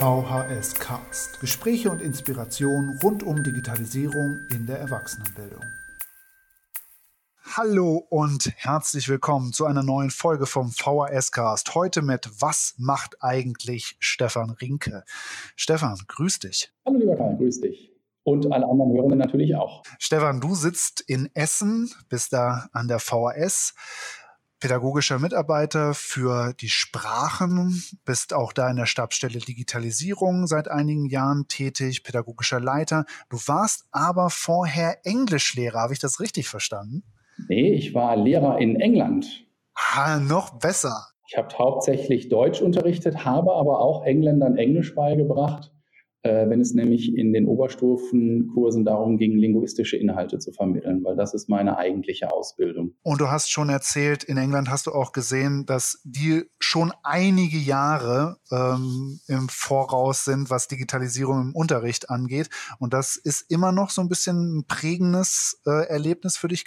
VHS Cast. Gespräche und Inspiration rund um Digitalisierung in der Erwachsenenbildung. Hallo und herzlich willkommen zu einer neuen Folge vom VHS Cast. Heute mit Was macht eigentlich Stefan Rinke? Stefan, grüß dich. Hallo lieber Karl, grüß dich. Und alle anderen Hörenden natürlich auch. Stefan, du sitzt in Essen, bist da an der VHS pädagogischer Mitarbeiter für die Sprachen, bist auch da in der Stabsstelle Digitalisierung seit einigen Jahren tätig, pädagogischer Leiter. Du warst aber vorher Englischlehrer, habe ich das richtig verstanden? Nee, ich war Lehrer in England. Ah, noch besser. Ich habe hauptsächlich Deutsch unterrichtet, habe aber auch Engländern Englisch beigebracht wenn es nämlich in den Oberstufenkursen darum ging, linguistische Inhalte zu vermitteln, weil das ist meine eigentliche Ausbildung. Und du hast schon erzählt, in England hast du auch gesehen, dass die schon einige Jahre ähm, im Voraus sind, was Digitalisierung im Unterricht angeht. Und das ist immer noch so ein bisschen ein prägendes äh, Erlebnis für dich?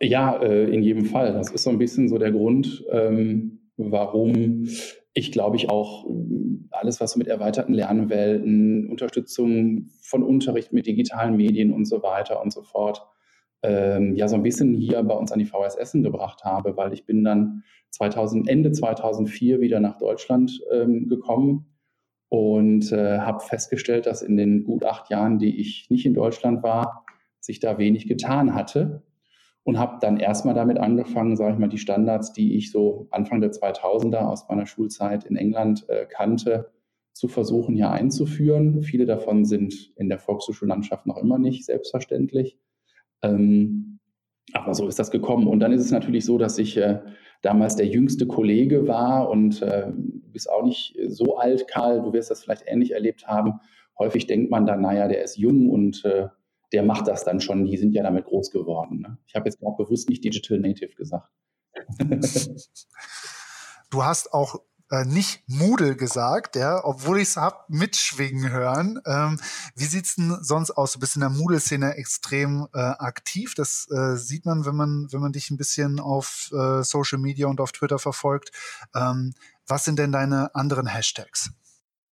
Ja, äh, in jedem Fall. Das ist so ein bisschen so der Grund, ähm, warum ich glaube ich auch alles, was mit erweiterten Lernwelten, Unterstützung von Unterricht mit digitalen Medien und so weiter und so fort, ähm, ja so ein bisschen hier bei uns an die VS Essen gebracht habe, weil ich bin dann 2000, Ende 2004 wieder nach Deutschland ähm, gekommen und äh, habe festgestellt, dass in den gut acht Jahren, die ich nicht in Deutschland war, sich da wenig getan hatte und habe dann erstmal damit angefangen, sage ich mal, die Standards, die ich so Anfang der 2000er aus meiner Schulzeit in England äh, kannte, zu versuchen hier einzuführen. Viele davon sind in der Volkshochschullandschaft noch immer nicht selbstverständlich. Ähm, aber so ist das gekommen. Und dann ist es natürlich so, dass ich äh, damals der jüngste Kollege war und äh, du bist auch nicht so alt, Karl, du wirst das vielleicht ähnlich erlebt haben. Häufig denkt man dann, naja, der ist jung und äh, der macht das dann schon. Die sind ja damit groß geworden. Ne? Ich habe jetzt auch bewusst nicht Digital Native gesagt. du hast auch äh, nicht Moodle gesagt, ja, obwohl ich es habe mitschwingen hören. Ähm, wie sieht's denn sonst aus? Du bist in der Moodle-Szene extrem äh, aktiv. Das äh, sieht man, wenn man, wenn man dich ein bisschen auf äh, Social Media und auf Twitter verfolgt. Ähm, was sind denn deine anderen Hashtags?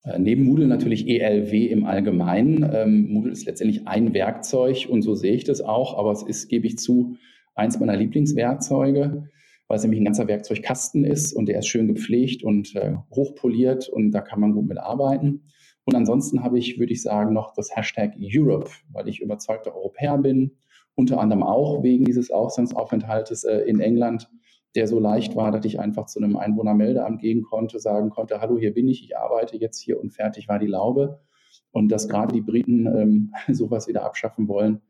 Äh, neben Moodle natürlich ELW im Allgemeinen. Ähm, Moodle ist letztendlich ein Werkzeug und so sehe ich das auch, aber es ist, gebe ich zu, eins meiner Lieblingswerkzeuge, weil es nämlich ein ganzer Werkzeugkasten ist und der ist schön gepflegt und äh, hochpoliert und da kann man gut mit arbeiten. Und ansonsten habe ich, würde ich sagen, noch das Hashtag Europe, weil ich überzeugter Europäer bin, unter anderem auch wegen dieses Auslandsaufenthaltes äh, in England der so leicht war, dass ich einfach zu einem Einwohnermeldeamt gehen konnte, sagen konnte, hallo, hier bin ich, ich arbeite jetzt hier und fertig war die Laube. Und dass gerade die Briten ähm, sowas wieder abschaffen wollen,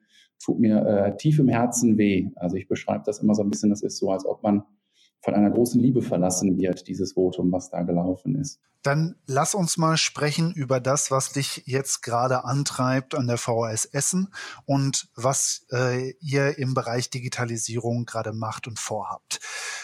tut mir äh, tief im Herzen weh. Also ich beschreibe das immer so ein bisschen, das ist so, als ob man von einer großen Liebe verlassen wird, dieses Votum, was da gelaufen ist. Dann lass uns mal sprechen über das, was dich jetzt gerade antreibt an der VHS Essen und was äh, ihr im Bereich Digitalisierung gerade macht und vorhabt.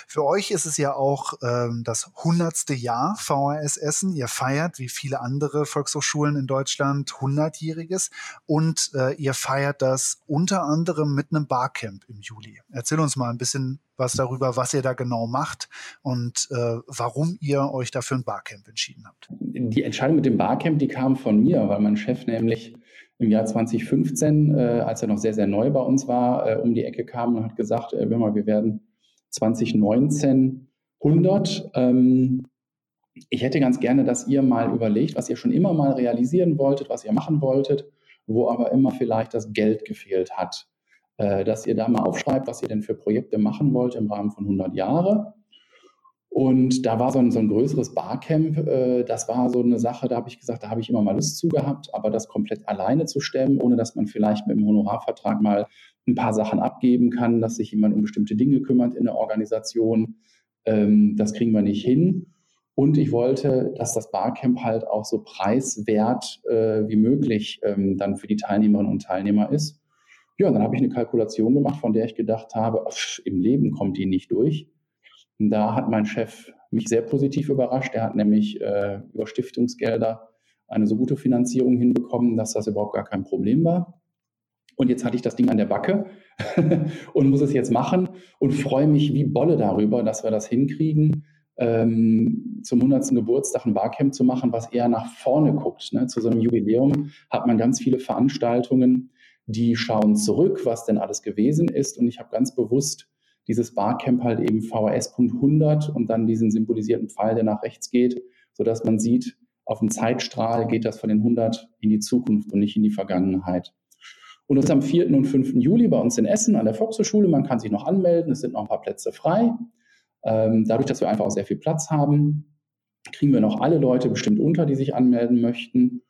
Für euch ist es ja auch ähm, das hundertste Jahr VHS Essen. Ihr feiert, wie viele andere Volkshochschulen in Deutschland, 100-jähriges und äh, ihr feiert das unter anderem mit einem Barcamp im Juli. Erzähl uns mal ein bisschen was darüber, was ihr da genau macht und äh, warum ihr euch dafür ein Barcamp entschieden habt. Die Entscheidung mit dem Barcamp, die kam von mir, weil mein Chef nämlich im Jahr 2015, äh, als er noch sehr, sehr neu bei uns war, äh, um die Ecke kam und hat gesagt, äh, wir, mal, wir werden 2019 100. Ähm, ich hätte ganz gerne, dass ihr mal überlegt, was ihr schon immer mal realisieren wolltet, was ihr machen wolltet, wo aber immer vielleicht das Geld gefehlt hat. Äh, dass ihr da mal aufschreibt, was ihr denn für Projekte machen wollt im Rahmen von 100 Jahre. Und da war so ein, so ein größeres Barcamp, äh, das war so eine Sache, da habe ich gesagt, da habe ich immer mal Lust zu gehabt, aber das komplett alleine zu stemmen, ohne dass man vielleicht mit dem Honorarvertrag mal ein paar Sachen abgeben kann, dass sich jemand um bestimmte Dinge kümmert in der Organisation, ähm, das kriegen wir nicht hin. Und ich wollte, dass das Barcamp halt auch so preiswert äh, wie möglich ähm, dann für die Teilnehmerinnen und Teilnehmer ist. Ja, und dann habe ich eine Kalkulation gemacht, von der ich gedacht habe, ach, im Leben kommt die nicht durch. Und da hat mein Chef mich sehr positiv überrascht. Er hat nämlich äh, über Stiftungsgelder eine so gute Finanzierung hinbekommen, dass das überhaupt gar kein Problem war. Und jetzt hatte ich das Ding an der Backe und muss es jetzt machen und freue mich wie Bolle darüber, dass wir das hinkriegen. ähm, zum 100. Geburtstag ein Barcamp zu machen, was eher nach vorne guckt. Ne? Zu so einem Jubiläum hat man ganz viele Veranstaltungen, die schauen zurück, was denn alles gewesen ist. Und ich habe ganz bewusst dieses Barcamp halt eben VHS.100 und dann diesen symbolisierten Pfeil, der nach rechts geht, sodass man sieht, auf dem Zeitstrahl geht das von den 100 in die Zukunft und nicht in die Vergangenheit. Und das ist am 4. und 5. Juli bei uns in Essen an der Volkshochschule. Man kann sich noch anmelden, es sind noch ein paar Plätze frei. Ähm, dadurch, dass wir einfach auch sehr viel Platz haben, kriegen wir noch alle Leute bestimmt unter, die sich anmelden möchten.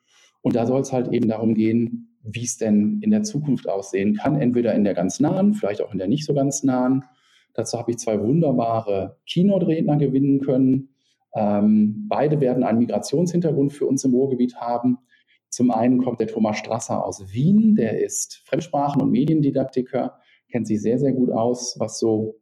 Und da soll es halt eben darum gehen, wie es denn in der Zukunft aussehen kann, entweder in der ganz nahen, vielleicht auch in der nicht so ganz nahen. Dazu habe ich zwei wunderbare Keynote-Redner gewinnen können. Ähm, beide werden einen Migrationshintergrund für uns im Ruhrgebiet haben. Zum einen kommt der Thomas Strasser aus Wien, der ist Fremdsprachen- und Mediendidaktiker, kennt sich sehr, sehr gut aus, was so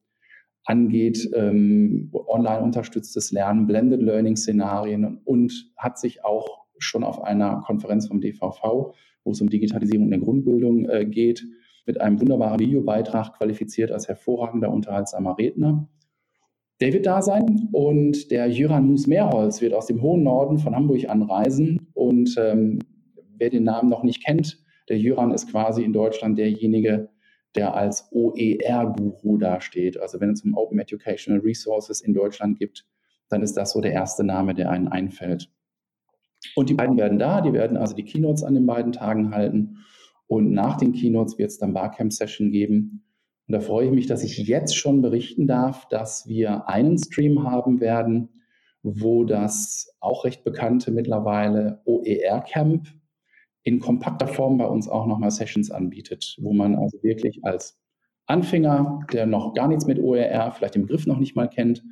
angeht, ähm, online unterstütztes Lernen, Blended Learning-Szenarien und, und hat sich auch schon auf einer Konferenz vom DVV, wo es um Digitalisierung in der Grundbildung äh, geht, mit einem wunderbaren Videobeitrag qualifiziert als hervorragender, unterhaltsamer Redner. Der wird da sein und der Jöran Mus-Mehrholz wird aus dem hohen Norden von Hamburg anreisen und ähm, wer den Namen noch nicht kennt, der Jöran ist quasi in Deutschland derjenige, der als OER-Guru dasteht. Also wenn es um Open Educational Resources in Deutschland gibt, dann ist das so der erste Name, der einen einfällt. Und die beiden werden da, die werden also die Keynotes an den beiden Tagen halten. Und nach den Keynotes wird es dann Barcamp-Session geben. Und da freue ich mich, dass ich jetzt schon berichten darf, dass wir einen Stream haben werden, wo das auch recht bekannte mittlerweile OER-Camp in kompakter Form bei uns auch nochmal Sessions anbietet, wo man also wirklich als Anfänger, der noch gar nichts mit OER, vielleicht den Begriff noch nicht mal kennt,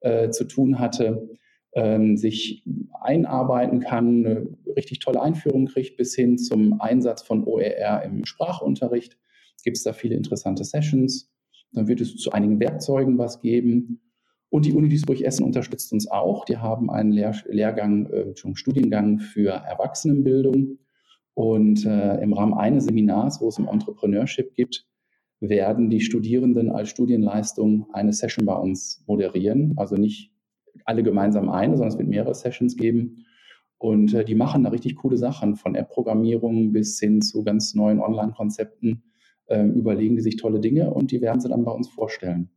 äh, zu tun hatte, ähm, sich einarbeiten kann, eine richtig tolle Einführung kriegt, bis hin zum Einsatz von OER im Sprachunterricht. Gibt es da viele interessante Sessions. Dann wird es zu einigen Werkzeugen was geben. Und die Uni Duisburg-Essen unterstützt uns auch. Die haben einen Lehr Lehrgang, äh, Studiengang für Erwachsenenbildung und äh, im Rahmen eines Seminars, wo es um Entrepreneurship gibt, werden die Studierenden als Studienleistung eine Session bei uns moderieren. Also nicht alle gemeinsam eine, sondern es wird mehrere Sessions geben. Und äh, die machen da richtig coole Sachen, von App-Programmierung bis hin zu ganz neuen Online-Konzepten. Äh, überlegen die sich tolle Dinge und die werden sie dann bei uns vorstellen.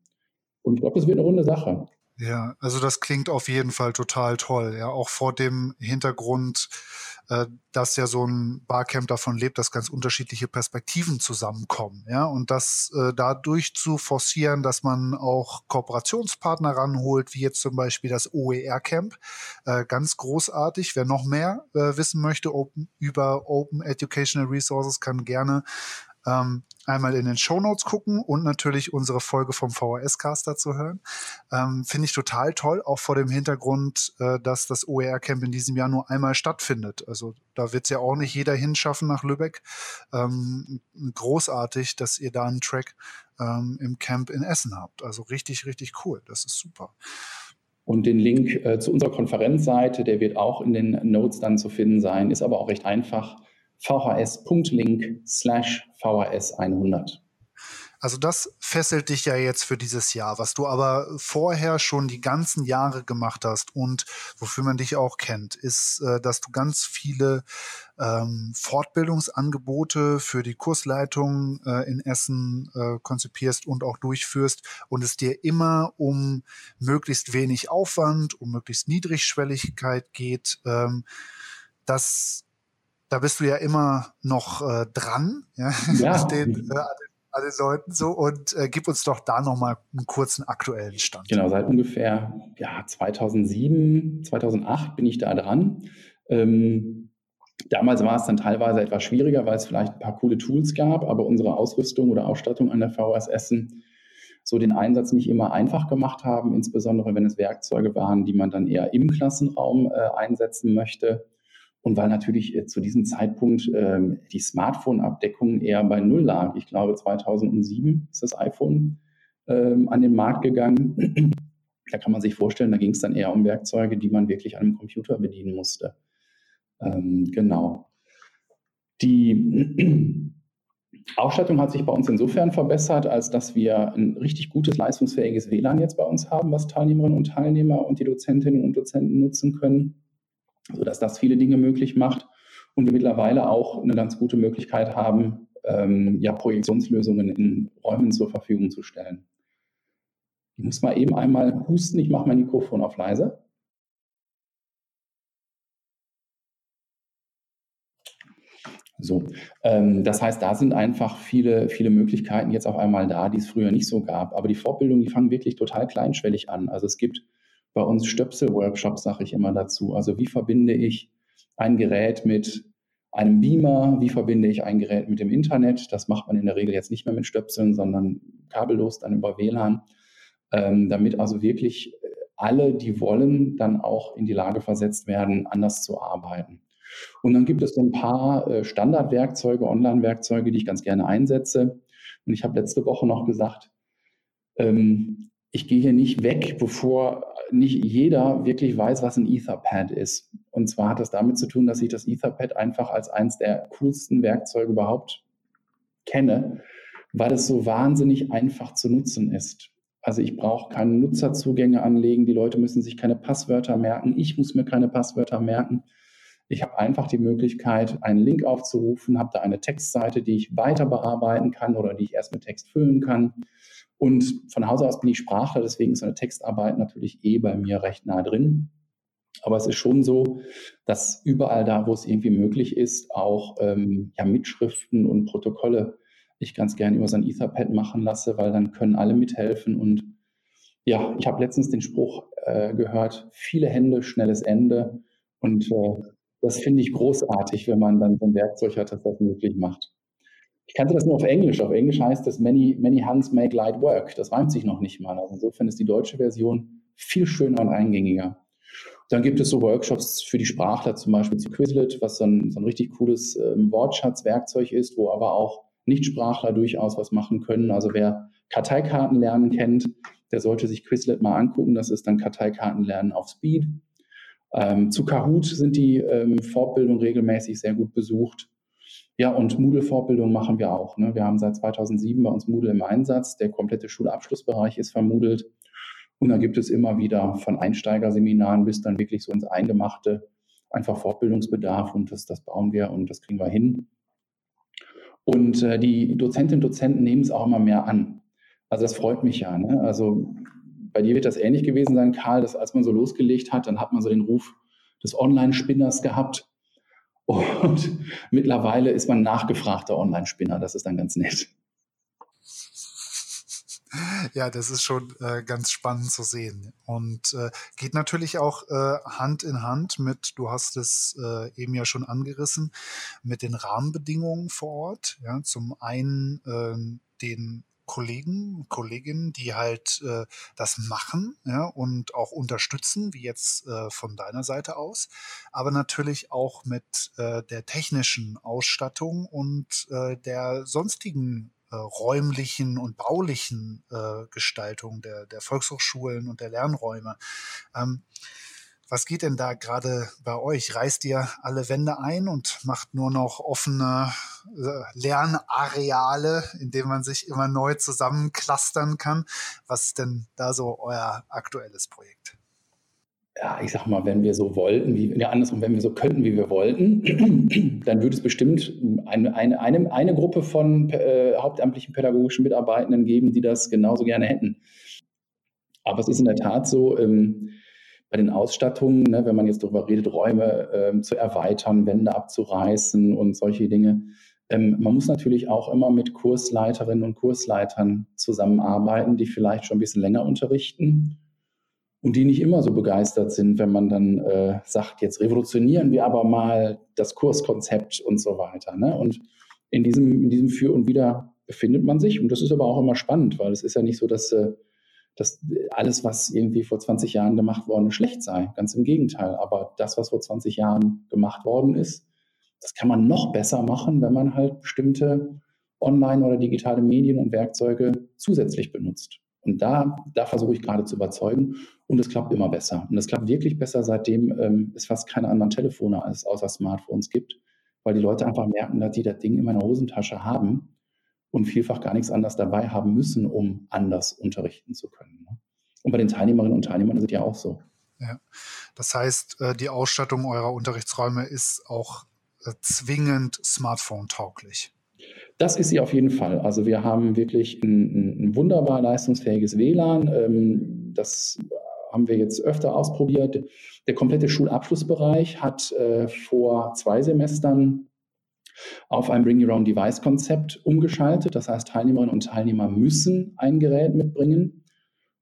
Und ich glaube, das wird eine runde Sache. Ja, also das klingt auf jeden Fall total toll. Ja, auch vor dem Hintergrund, äh, dass ja so ein Barcamp davon lebt, dass ganz unterschiedliche Perspektiven zusammenkommen. Ja, und das äh, dadurch zu forcieren, dass man auch Kooperationspartner ranholt, wie jetzt zum Beispiel das OER-Camp. Äh, ganz großartig. Wer noch mehr äh, wissen möchte open, über Open Educational Resources, kann gerne ähm, einmal in den Show Notes gucken und natürlich unsere Folge vom VHS-Cast dazu hören. Ähm, Finde ich total toll, auch vor dem Hintergrund, äh, dass das OER-Camp in diesem Jahr nur einmal stattfindet. Also da wird es ja auch nicht jeder hinschaffen nach Lübeck. Ähm, großartig, dass ihr da einen Track ähm, im Camp in Essen habt. Also richtig, richtig cool. Das ist super. Und den Link äh, zu unserer Konferenzseite, der wird auch in den Notes dann zu finden sein, ist aber auch recht einfach vhs.link slash vhs100. Also das fesselt dich ja jetzt für dieses Jahr, was du aber vorher schon die ganzen Jahre gemacht hast und wofür man dich auch kennt, ist, äh, dass du ganz viele ähm, Fortbildungsangebote für die Kursleitung äh, in Essen äh, konzipierst und auch durchführst und es dir immer um möglichst wenig Aufwand, um möglichst Niedrigschwelligkeit geht. Ähm, das da bist du ja immer noch äh, dran, ja, ja. Den, äh, an den Leuten so und äh, gib uns doch da nochmal einen kurzen aktuellen Stand. Genau, seit ungefähr ja, 2007, 2008 bin ich da dran. Ähm, damals war es dann teilweise etwas schwieriger, weil es vielleicht ein paar coole Tools gab, aber unsere Ausrüstung oder Ausstattung an der VHS Essen so den Einsatz nicht immer einfach gemacht haben, insbesondere wenn es Werkzeuge waren, die man dann eher im Klassenraum äh, einsetzen möchte. Und weil natürlich äh, zu diesem Zeitpunkt ähm, die Smartphone-Abdeckung eher bei Null lag. Ich glaube, 2007 ist das iPhone ähm, an den Markt gegangen. da kann man sich vorstellen, da ging es dann eher um Werkzeuge, die man wirklich an einem Computer bedienen musste. Ähm, genau. Die Ausstattung hat sich bei uns insofern verbessert, als dass wir ein richtig gutes, leistungsfähiges WLAN jetzt bei uns haben, was Teilnehmerinnen und Teilnehmer und die Dozentinnen und Dozenten nutzen können, sodass das viele Dinge möglich macht und wir mittlerweile auch eine ganz gute Möglichkeit haben, ähm, ja, Projektionslösungen in Räumen zur Verfügung zu stellen. Ich muss mal eben einmal husten, ich mache mein Mikrofon auf leise. So, ähm, das heißt, da sind einfach viele, viele Möglichkeiten jetzt auf einmal da, die es früher nicht so gab. Aber die Fortbildungen, die fangen wirklich total kleinschwellig an. Also es gibt bei uns Stöpsel-Workshops, sage ich immer dazu. Also wie verbinde ich ein Gerät mit einem Beamer, wie verbinde ich ein Gerät mit dem Internet? Das macht man in der Regel jetzt nicht mehr mit Stöpseln, sondern kabellos dann über WLAN, ähm, damit also wirklich alle, die wollen, dann auch in die Lage versetzt werden, anders zu arbeiten. Und dann gibt es so ein paar äh, Standardwerkzeuge, Online-Werkzeuge, die ich ganz gerne einsetze. Und ich habe letzte Woche noch gesagt, ähm, ich gehe hier nicht weg, bevor nicht jeder wirklich weiß, was ein Etherpad ist. Und zwar hat das damit zu tun, dass ich das Etherpad einfach als eines der coolsten Werkzeuge überhaupt kenne, weil es so wahnsinnig einfach zu nutzen ist. Also ich brauche keine Nutzerzugänge anlegen, die Leute müssen sich keine Passwörter merken, ich muss mir keine Passwörter merken. Ich habe einfach die Möglichkeit, einen Link aufzurufen, habe da eine Textseite, die ich weiter bearbeiten kann oder die ich erst mit Text füllen kann. Und von Hause aus bin ich Sprachler, deswegen ist eine Textarbeit natürlich eh bei mir recht nah drin. Aber es ist schon so, dass überall da, wo es irgendwie möglich ist, auch ähm, ja, Mitschriften und Protokolle ich ganz gerne über so ein Etherpad machen lasse, weil dann können alle mithelfen. Und ja, ich habe letztens den Spruch äh, gehört, viele Hände, schnelles Ende. Und äh, das finde ich großartig, wenn man dann so ein Werkzeug hat, das das möglich macht. Ich kannte das nur auf Englisch. Auf Englisch heißt das many, many hands make light work. Das reimt sich noch nicht mal. Also insofern ist die deutsche Version viel schöner und eingängiger. Dann gibt es so Workshops für die Sprachler, zum Beispiel zu Quizlet, was so ein, so ein richtig cooles ähm, Wortschatzwerkzeug ist, wo aber auch Nichtsprachler durchaus was machen können. Also wer Karteikartenlernen kennt, der sollte sich Quizlet mal angucken. Das ist dann Karteikartenlernen auf Speed. Ähm, zu Kahoot sind die ähm, Fortbildungen regelmäßig sehr gut besucht. Ja, und Moodle-Fortbildung machen wir auch. Ne? Wir haben seit 2007 bei uns Moodle im Einsatz. Der komplette Schulabschlussbereich ist vermodelt. Und da gibt es immer wieder von Einsteigerseminaren bis dann wirklich so ins Eingemachte einfach Fortbildungsbedarf und das, das bauen wir und das kriegen wir hin. Und äh, die Dozentinnen und Dozenten nehmen es auch immer mehr an. Also das freut mich ja. Ne? Also bei dir wird das ähnlich gewesen sein, Karl, dass als man so losgelegt hat, dann hat man so den Ruf des Online-Spinners gehabt. Und mittlerweile ist man nachgefragter Online-Spinner. Das ist dann ganz nett. Ja, das ist schon äh, ganz spannend zu sehen und äh, geht natürlich auch äh, Hand in Hand mit, du hast es äh, eben ja schon angerissen, mit den Rahmenbedingungen vor Ort. Ja, zum einen äh, den Kollegen, Kolleginnen, die halt äh, das machen ja, und auch unterstützen, wie jetzt äh, von deiner Seite aus, aber natürlich auch mit äh, der technischen Ausstattung und äh, der sonstigen äh, räumlichen und baulichen äh, Gestaltung der, der Volkshochschulen und der Lernräume. Ähm, was geht denn da gerade bei euch? Reißt ihr alle Wände ein und macht nur noch offene äh, Lernareale, in denen man sich immer neu zusammenclustern kann? Was ist denn da so euer aktuelles Projekt? Ja, ich sag mal, wenn wir so wollten, wie, ja, andersrum, wenn wir so könnten, wie wir wollten, dann würde es bestimmt eine, eine, eine, eine Gruppe von äh, hauptamtlichen pädagogischen Mitarbeitenden geben, die das genauso gerne hätten. Aber es ist in der Tat so, ähm, bei den Ausstattungen, ne, wenn man jetzt darüber redet, Räume ähm, zu erweitern, Wände abzureißen und solche Dinge. Ähm, man muss natürlich auch immer mit Kursleiterinnen und Kursleitern zusammenarbeiten, die vielleicht schon ein bisschen länger unterrichten und die nicht immer so begeistert sind, wenn man dann äh, sagt, jetzt revolutionieren wir aber mal das Kurskonzept und so weiter. Ne? Und in diesem, in diesem Für und Wider befindet man sich. Und das ist aber auch immer spannend, weil es ist ja nicht so, dass äh, dass alles, was irgendwie vor 20 Jahren gemacht worden ist, schlecht sei. Ganz im Gegenteil. Aber das, was vor 20 Jahren gemacht worden ist, das kann man noch besser machen, wenn man halt bestimmte online- oder digitale Medien und Werkzeuge zusätzlich benutzt. Und da, da versuche ich gerade zu überzeugen. Und es klappt immer besser. Und es klappt wirklich besser, seitdem ähm, es fast keine anderen Telefone als, außer Smartphones gibt, weil die Leute einfach merken, dass die das Ding in meiner Hosentasche haben und vielfach gar nichts anderes dabei haben müssen, um anders unterrichten zu können. Ne? Und bei den Teilnehmerinnen und Teilnehmern ist es ja auch so. Ja. Das heißt, äh, die Ausstattung eurer Unterrichtsräume ist auch äh, zwingend smartphone-tauglich. Das ist sie auf jeden Fall. Also wir haben wirklich ein, ein wunderbar leistungsfähiges WLAN. Ähm, das haben wir jetzt öfter ausprobiert. Der komplette Schulabschlussbereich hat äh, vor zwei Semestern auf ein Bring Your Own Device Konzept umgeschaltet. Das heißt, Teilnehmerinnen und Teilnehmer müssen ein Gerät mitbringen.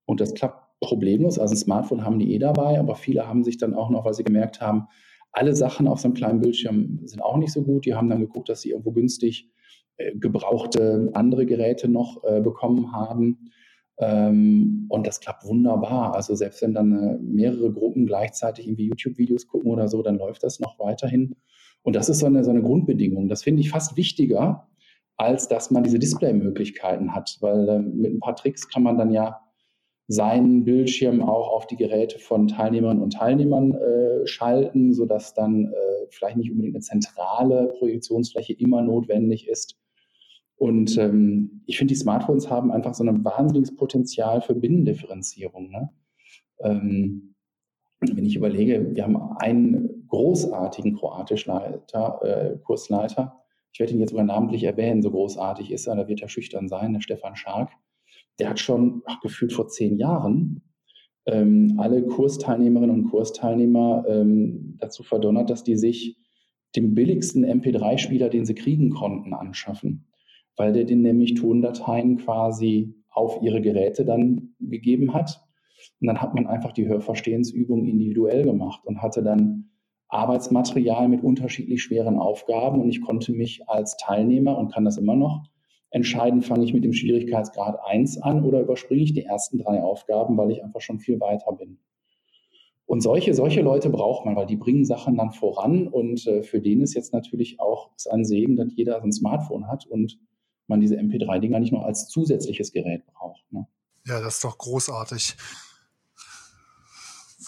Und das klappt problemlos. Also ein Smartphone haben die eh dabei, aber viele haben sich dann auch noch, weil sie gemerkt haben, alle Sachen auf so einem kleinen Bildschirm sind auch nicht so gut. Die haben dann geguckt, dass sie irgendwo günstig äh, gebrauchte andere Geräte noch äh, bekommen haben. Ähm, und das klappt wunderbar. Also selbst wenn dann äh, mehrere Gruppen gleichzeitig irgendwie YouTube-Videos gucken oder so, dann läuft das noch weiterhin. Und das ist so eine, so eine Grundbedingung. Das finde ich fast wichtiger, als dass man diese Display-Möglichkeiten hat, weil äh, mit ein paar Tricks kann man dann ja seinen Bildschirm auch auf die Geräte von Teilnehmerinnen und Teilnehmern äh, schalten, sodass dann äh, vielleicht nicht unbedingt eine zentrale Projektionsfläche immer notwendig ist. Und ähm, ich finde, die Smartphones haben einfach so ein wahnsinniges Potenzial für Binnendifferenzierung. Ne? Ähm, wenn ich überlege, wir haben einen großartigen Kroatischleiter, äh, Kursleiter. Ich werde ihn jetzt sogar namentlich erwähnen, so großartig ist er, da wird er schüchtern sein, der Stefan Schark der hat schon ach, gefühlt vor zehn Jahren ähm, alle Kursteilnehmerinnen und Kursteilnehmer ähm, dazu verdonnert, dass die sich den billigsten MP3-Spieler, den sie kriegen konnten, anschaffen, weil der den nämlich Tondateien quasi auf ihre Geräte dann gegeben hat. Und dann hat man einfach die Hörverstehensübung individuell gemacht und hatte dann Arbeitsmaterial mit unterschiedlich schweren Aufgaben. Und ich konnte mich als Teilnehmer und kann das immer noch entscheiden, fange ich mit dem Schwierigkeitsgrad 1 an oder überspringe ich die ersten drei Aufgaben, weil ich einfach schon viel weiter bin. Und solche, solche Leute braucht man, weil die bringen Sachen dann voran und äh, für den ist jetzt natürlich auch ist ein Segen, dass jeder ein Smartphone hat und man diese MP3-Dinger nicht nur als zusätzliches Gerät braucht. Ne? Ja, das ist doch großartig.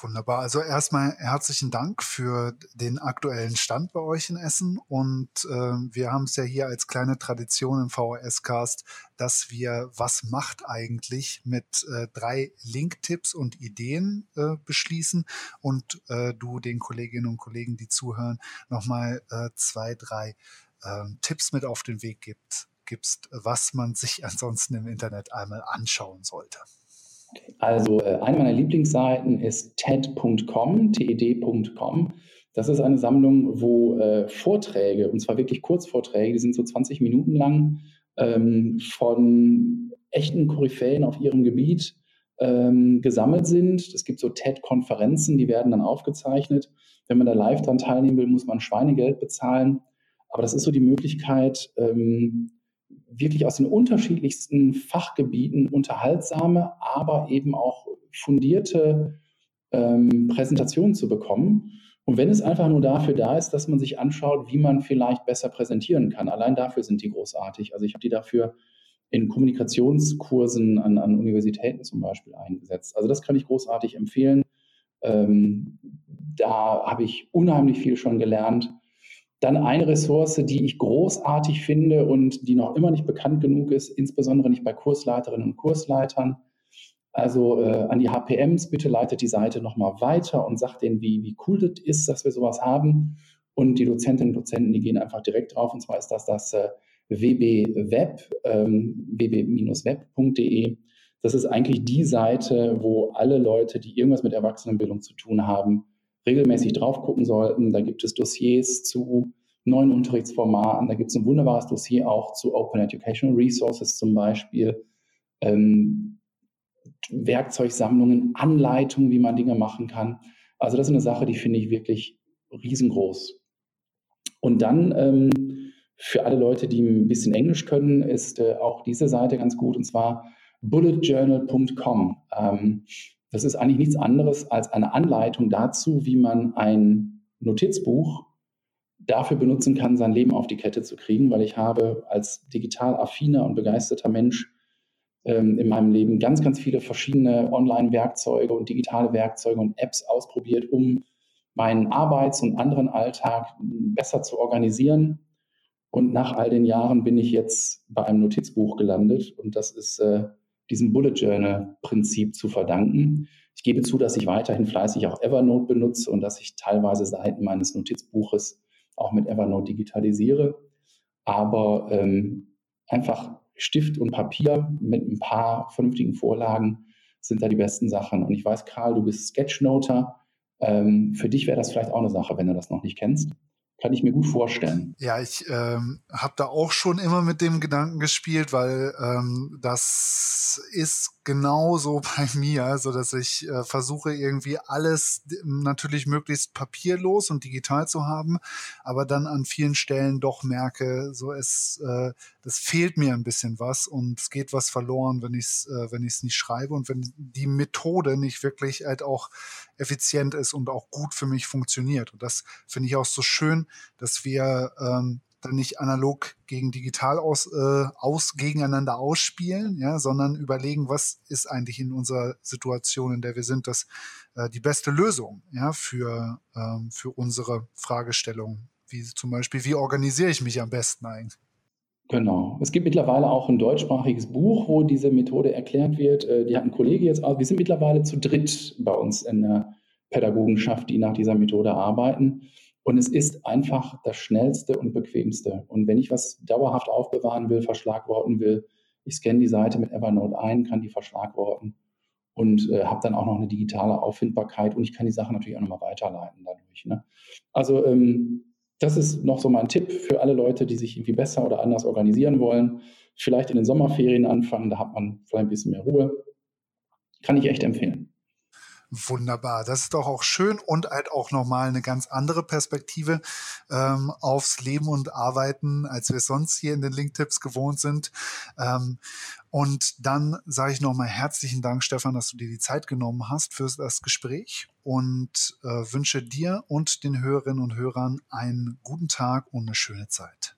Wunderbar. Also erstmal herzlichen Dank für den aktuellen Stand bei euch in Essen. Und äh, wir haben es ja hier als kleine Tradition im VHS-Cast, dass wir Was macht eigentlich mit äh, drei Link-Tipps und Ideen äh, beschließen und äh, du den Kolleginnen und Kollegen, die zuhören, nochmal äh, zwei, drei äh, Tipps mit auf den Weg gibt, gibst, was man sich ansonsten im Internet einmal anschauen sollte. Also äh, eine meiner Lieblingsseiten ist TED.com, TED.com. Das ist eine Sammlung, wo äh, Vorträge, und zwar wirklich Kurzvorträge, die sind so 20 Minuten lang, ähm, von echten Koryphäen auf ihrem Gebiet ähm, gesammelt sind. Es gibt so TED-Konferenzen, die werden dann aufgezeichnet. Wenn man da live dran teilnehmen will, muss man Schweinegeld bezahlen. Aber das ist so die Möglichkeit, ähm, wirklich aus den unterschiedlichsten Fachgebieten unterhaltsame, aber eben auch fundierte ähm, Präsentationen zu bekommen. Und wenn es einfach nur dafür da ist, dass man sich anschaut, wie man vielleicht besser präsentieren kann, allein dafür sind die großartig. Also ich habe die dafür in Kommunikationskursen an, an Universitäten zum Beispiel eingesetzt. Also das kann ich großartig empfehlen. Ähm, da habe ich unheimlich viel schon gelernt. Dann eine Ressource, die ich großartig finde und die noch immer nicht bekannt genug ist, insbesondere nicht bei Kursleiterinnen und Kursleitern. Also äh, an die HPMs, bitte leitet die Seite nochmal weiter und sagt denen, wie, wie cool das ist, dass wir sowas haben. Und die Dozentinnen und Dozenten, die gehen einfach direkt drauf. Und zwar ist das das äh, wbweb, ähm, wb-web.de. Das ist eigentlich die Seite, wo alle Leute, die irgendwas mit Erwachsenenbildung zu tun haben, regelmäßig drauf gucken sollten. Da gibt es Dossiers zu neuen Unterrichtsformaten. Da gibt es ein wunderbares Dossier auch zu Open Educational Resources zum Beispiel. Ähm, Werkzeugsammlungen, Anleitungen, wie man Dinge machen kann. Also das ist eine Sache, die finde ich wirklich riesengroß. Und dann ähm, für alle Leute, die ein bisschen Englisch können, ist äh, auch diese Seite ganz gut, und zwar bulletjournal.com. Ähm, das ist eigentlich nichts anderes als eine Anleitung dazu, wie man ein Notizbuch dafür benutzen kann, sein Leben auf die Kette zu kriegen, weil ich habe als digital affiner und begeisterter Mensch ähm, in meinem Leben ganz, ganz viele verschiedene Online-Werkzeuge und digitale Werkzeuge und Apps ausprobiert, um meinen Arbeits- und anderen Alltag besser zu organisieren. Und nach all den Jahren bin ich jetzt bei einem Notizbuch gelandet und das ist äh, diesem Bullet Journal Prinzip zu verdanken. Ich gebe zu, dass ich weiterhin fleißig auch Evernote benutze und dass ich teilweise Seiten meines Notizbuches auch mit Evernote digitalisiere. Aber ähm, einfach Stift und Papier mit ein paar vernünftigen Vorlagen sind da die besten Sachen. Und ich weiß, Karl, du bist Sketchnoter. Ähm, für dich wäre das vielleicht auch eine Sache, wenn du das noch nicht kennst. Kann ich mir gut vorstellen. Ja, ich ähm, habe da auch schon immer mit dem Gedanken gespielt, weil ähm, das ist genauso bei mir, so dass ich äh, versuche irgendwie alles natürlich möglichst papierlos und digital zu haben, aber dann an vielen Stellen doch merke, so es, äh, das fehlt mir ein bisschen was und es geht was verloren, wenn ich es, äh, wenn ich es nicht schreibe und wenn die Methode nicht wirklich halt auch effizient ist und auch gut für mich funktioniert. Und das finde ich auch so schön, dass wir ähm, dann nicht analog gegen digital aus, äh, aus gegeneinander ausspielen, ja, sondern überlegen, was ist eigentlich in unserer Situation, in der wir sind, das äh, die beste Lösung ja, für, ähm, für unsere Fragestellung. Wie zum Beispiel, wie organisiere ich mich am besten eigentlich? Genau. Es gibt mittlerweile auch ein deutschsprachiges Buch, wo diese Methode erklärt wird. Äh, die hat ein Kollege jetzt auch. Wir sind mittlerweile zu dritt bei uns in der Pädagogenschaft, die nach dieser Methode arbeiten. Und es ist einfach das Schnellste und Bequemste. Und wenn ich was dauerhaft aufbewahren will, verschlagworten will, ich scanne die Seite mit Evernote ein, kann die verschlagworten und äh, habe dann auch noch eine digitale Auffindbarkeit und ich kann die Sachen natürlich auch nochmal weiterleiten dadurch. Ne? Also ähm, das ist noch so mein Tipp für alle Leute, die sich irgendwie besser oder anders organisieren wollen. Vielleicht in den Sommerferien anfangen, da hat man vielleicht ein bisschen mehr Ruhe. Kann ich echt empfehlen. Wunderbar. Das ist doch auch schön und halt auch nochmal eine ganz andere Perspektive ähm, aufs Leben und Arbeiten, als wir sonst hier in den Link-Tipps gewohnt sind. Ähm, und dann sage ich nochmal herzlichen Dank, Stefan, dass du dir die Zeit genommen hast für das Gespräch und äh, wünsche dir und den Hörerinnen und Hörern einen guten Tag und eine schöne Zeit.